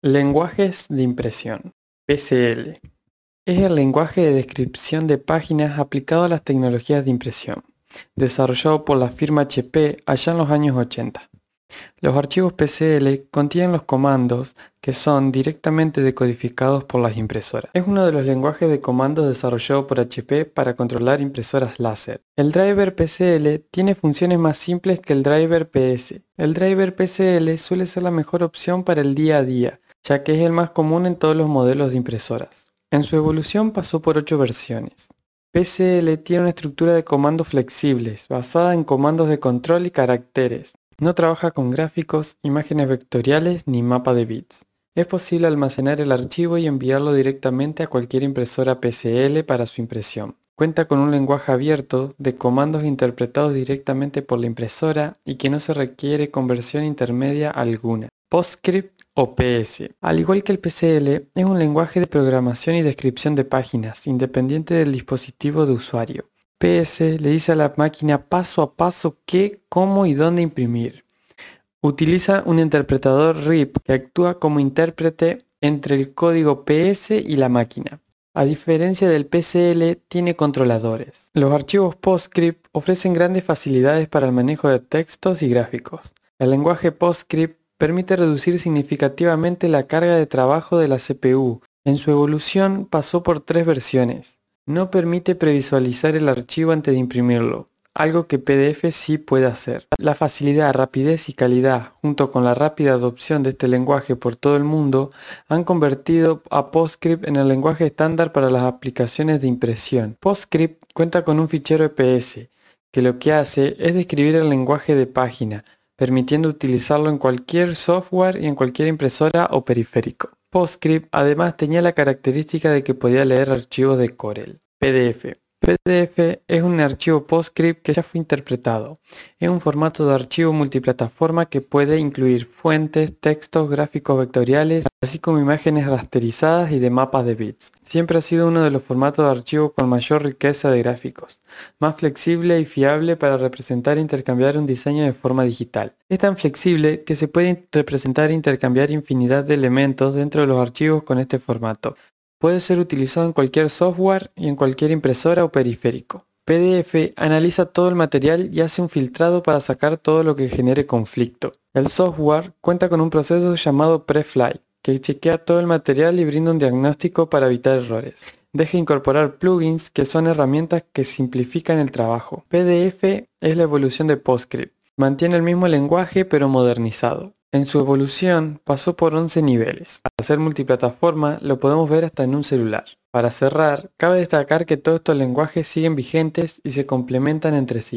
Lenguajes de impresión. PCL. Es el lenguaje de descripción de páginas aplicado a las tecnologías de impresión, desarrollado por la firma HP allá en los años 80. Los archivos PCL contienen los comandos que son directamente decodificados por las impresoras. Es uno de los lenguajes de comandos desarrollado por HP para controlar impresoras láser. El driver PCL tiene funciones más simples que el driver PS. El driver PCL suele ser la mejor opción para el día a día, ya que es el más común en todos los modelos de impresoras. En su evolución pasó por 8 versiones. PCL tiene una estructura de comandos flexibles, basada en comandos de control y caracteres. No trabaja con gráficos, imágenes vectoriales ni mapa de bits. Es posible almacenar el archivo y enviarlo directamente a cualquier impresora PCL para su impresión. Cuenta con un lenguaje abierto de comandos interpretados directamente por la impresora y que no se requiere conversión intermedia alguna. PostScript o PS. Al igual que el PCL, es un lenguaje de programación y descripción de páginas, independiente del dispositivo de usuario. PS le dice a la máquina paso a paso qué, cómo y dónde imprimir. Utiliza un interpretador RIP que actúa como intérprete entre el código PS y la máquina. A diferencia del PCL, tiene controladores. Los archivos PostScript ofrecen grandes facilidades para el manejo de textos y gráficos. El lenguaje PostScript permite reducir significativamente la carga de trabajo de la CPU. En su evolución pasó por tres versiones. No permite previsualizar el archivo antes de imprimirlo, algo que PDF sí puede hacer. La facilidad, rapidez y calidad, junto con la rápida adopción de este lenguaje por todo el mundo, han convertido a PostScript en el lenguaje estándar para las aplicaciones de impresión. PostScript cuenta con un fichero EPS, que lo que hace es describir el lenguaje de página, permitiendo utilizarlo en cualquier software y en cualquier impresora o periférico. PostScript además tenía la característica de que podía leer archivos de Corel. PDF. PDF es un archivo PostScript que ya fue interpretado. Es un formato de archivo multiplataforma que puede incluir fuentes, textos, gráficos vectoriales, así como imágenes rasterizadas y de mapas de bits. Siempre ha sido uno de los formatos de archivo con mayor riqueza de gráficos, más flexible y fiable para representar e intercambiar un diseño de forma digital. Es tan flexible que se puede representar e intercambiar infinidad de elementos dentro de los archivos con este formato, Puede ser utilizado en cualquier software y en cualquier impresora o periférico. PDF analiza todo el material y hace un filtrado para sacar todo lo que genere conflicto. El software cuenta con un proceso llamado Prefly, que chequea todo el material y brinda un diagnóstico para evitar errores. Deja incorporar plugins que son herramientas que simplifican el trabajo. PDF es la evolución de PostScript. Mantiene el mismo lenguaje pero modernizado. En su evolución pasó por 11 niveles. Al ser multiplataforma lo podemos ver hasta en un celular. Para cerrar, cabe destacar que todos estos lenguajes siguen vigentes y se complementan entre sí.